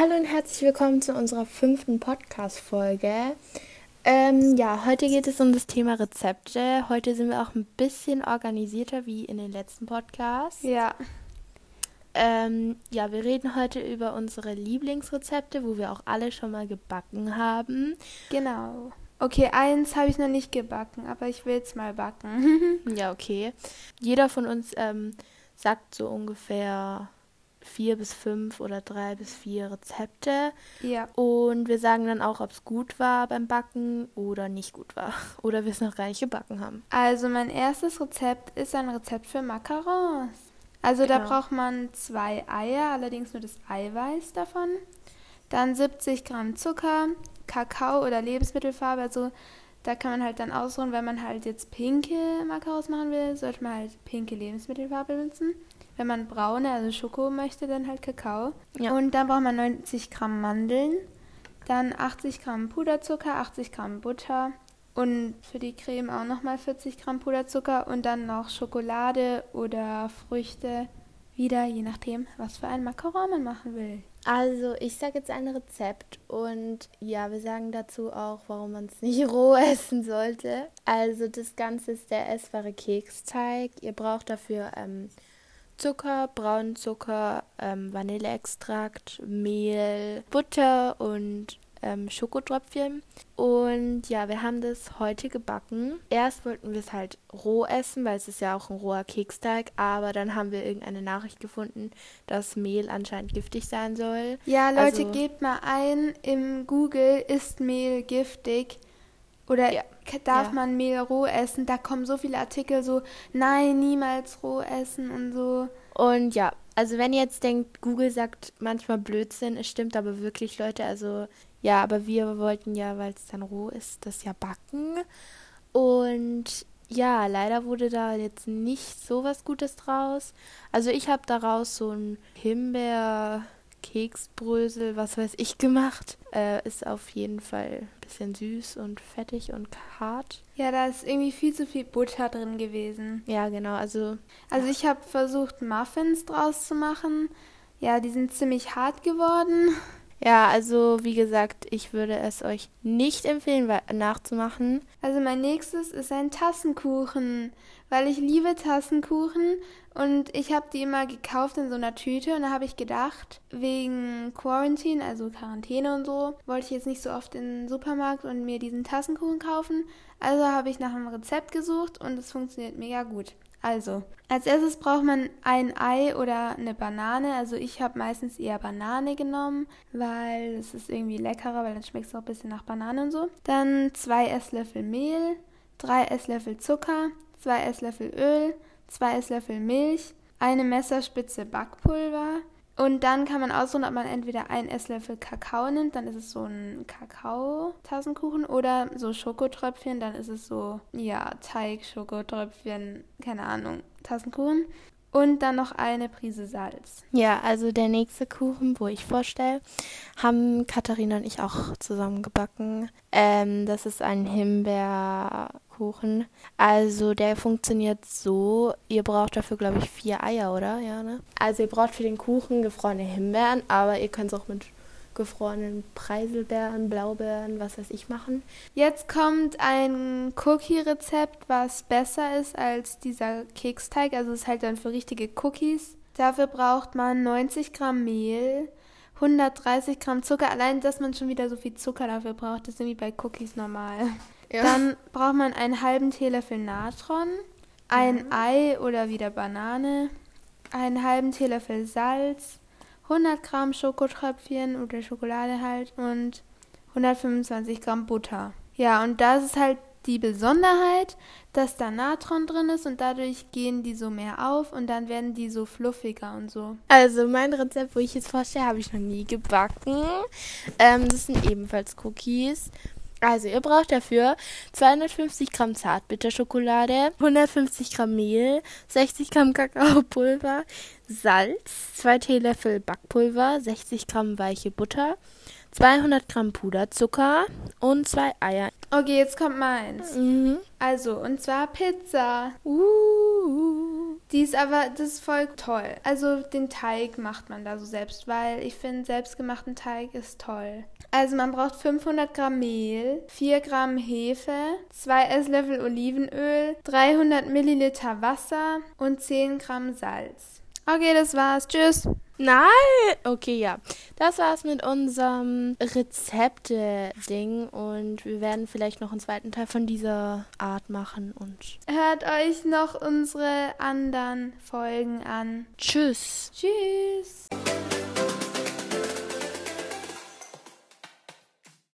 Hallo und herzlich willkommen zu unserer fünften Podcast-Folge. Ähm, ja, heute geht es um das Thema Rezepte. Heute sind wir auch ein bisschen organisierter wie in den letzten Podcasts. Ja. Ähm, ja, wir reden heute über unsere Lieblingsrezepte, wo wir auch alle schon mal gebacken haben. Genau. Okay, eins habe ich noch nicht gebacken, aber ich will es mal backen. ja, okay. Jeder von uns ähm, sagt so ungefähr vier bis fünf oder drei bis vier Rezepte. Ja. Und wir sagen dann auch, ob es gut war beim Backen oder nicht gut war. Oder wir es noch gar nicht gebacken haben. Also mein erstes Rezept ist ein Rezept für Macarons. Also da Genau. braucht man zwei Eier, allerdings nur das Eiweiß davon. Dann 70 Gramm Zucker, Kakao oder Lebensmittelfarbe. Also da kann man halt dann ausruhen, wenn man halt jetzt pinke Macarons machen will, sollte man halt pinke Lebensmittelfarbe benutzen. Wenn man braune, also Schoko möchte, dann halt Kakao. Ja. Und dann braucht man 90 Gramm Mandeln, dann 80 Gramm Puderzucker, 80 Gramm Butter und für die Creme auch nochmal 40 Gramm Puderzucker und dann noch Schokolade oder Früchte. Wieder, je nachdem, was für ein Macaron man machen will. Also, ich sage jetzt ein Rezept und ja, wir sagen dazu auch, warum man es nicht roh essen sollte. Also, das Ganze ist der essbare Keksteig. Ihr braucht dafür ähm, Zucker, braunen Zucker, ähm, Vanilleextrakt, Mehl, Butter und ähm, Schokotröpfchen. Und ja, wir haben das heute gebacken. Erst wollten wir es halt roh essen, weil es ist ja auch ein roher Keksteig. Aber dann haben wir irgendeine Nachricht gefunden, dass Mehl anscheinend giftig sein soll. Ja, Leute, Also- gebt mal ein im Google, ist Mehl giftig? Oder Ja. Darf Ja. man Mehl roh essen? Da kommen so viele Artikel so, nein, niemals roh essen und so. Und ja, also wenn ihr jetzt denkt, Google sagt manchmal Blödsinn, es stimmt aber wirklich, Leute. Also ja, aber wir wollten ja, weil es dann roh ist, das ja backen. Und ja, leider wurde da jetzt nicht so was Gutes draus. Also ich habe daraus so ein Himbeer. Keksbrösel, was weiß ich, gemacht. Äh, ist auf jeden Fall ein bisschen süß und fettig und hart. Ja, da ist irgendwie viel zu viel Butter drin gewesen. Ja, genau, also Also ich habe versucht, Muffins draus zu machen. Ja, die sind ziemlich hart geworden. Ja, also wie gesagt, ich würde es euch nicht empfehlen, nachzumachen. Also mein nächstes ist ein Tassenkuchen, weil ich liebe Tassenkuchen und ich habe die immer gekauft in so einer Tüte und da habe ich gedacht, wegen Quarantine, also Quarantäne und so, wollte ich jetzt nicht so oft in den Supermarkt und mir diesen Tassenkuchen kaufen. Also habe ich nach einem Rezept gesucht und es funktioniert mega gut. Also, als erstes braucht man ein Ei oder eine Banane. Also ich habe meistens eher Banane genommen, weil es ist irgendwie leckerer, weil dann schmeckt es auch ein bisschen nach Banane und so. Dann zwei Esslöffel Mehl, drei Esslöffel Zucker, zwei Esslöffel Öl, zwei Esslöffel Milch, eine Messerspitze Backpulver. Und dann kann man aussuchen, ob man entweder einen Esslöffel Kakao nimmt, dann ist es so ein Kakao-Tassenkuchen, oder so Schokotröpfchen, dann ist es so, ja, Teig, Schokotröpfchen, keine Ahnung, Tassenkuchen. Und dann noch eine Prise Salz. Ja, also der nächste Kuchen, wo ich vorstelle, haben Katharina und ich auch zusammen gebacken. Ähm, das ist ein Himbeerkuchen. Also der funktioniert so, ihr braucht dafür, glaube ich, vier Eier, oder? Ja, ne? Also ihr braucht für den Kuchen gefrorene Himbeeren, aber ihr könnt es auch mit gefrorenen Preiselbeeren, Blaubeeren, was weiß ich machen. Jetzt kommt ein Cookie-Rezept, was besser ist als dieser Keksteig. Also es ist halt dann für richtige Cookies. Dafür braucht man 90 Gramm Mehl, 130 Gramm Zucker. Allein, dass man schon wieder so viel Zucker dafür braucht, ist irgendwie bei Cookies normal. Dann braucht man einen halben Teelöffel Natron, ein Ei oder wieder Banane, einen halben Teelöffel Salz, 100 Gramm Schokotröpfchen oder Schokolade halt und 125 Gramm Butter. Ja, und das ist halt die Besonderheit, dass da Natron drin ist und dadurch gehen die so mehr auf und dann werden die so fluffiger und so. Also mein Rezept, wo ich jetzt vorstelle, habe ich noch nie gebacken. Ähm, das sind ebenfalls Cookies. Also ihr braucht dafür 250 Gramm Zartbitterschokolade, 150 Gramm Mehl, 60 Gramm Kakaopulver, Salz, 2 Teelöffel Backpulver, 60 Gramm weiche Butter, 200 Gramm Puderzucker und zwei Eier. Okay, jetzt kommt meins. Mhm. Also, und zwar Pizza. Uh. Die ist aber, das ist voll toll. Also den Teig macht man da so selbst, weil ich finde, selbstgemachten Teig ist toll. Also man braucht 500 Gramm Mehl, 4 Gramm Hefe, 2 Esslöffel Olivenöl, 300 Milliliter Wasser und 10 Gramm Salz. Okay, das war's. Tschüss. Nein! Okay, ja. Das war's mit unserem Rezepte-Ding und wir werden vielleicht noch einen zweiten Teil von dieser Art machen und. Hört euch noch unsere anderen Folgen an. Tschüss. Tschüss.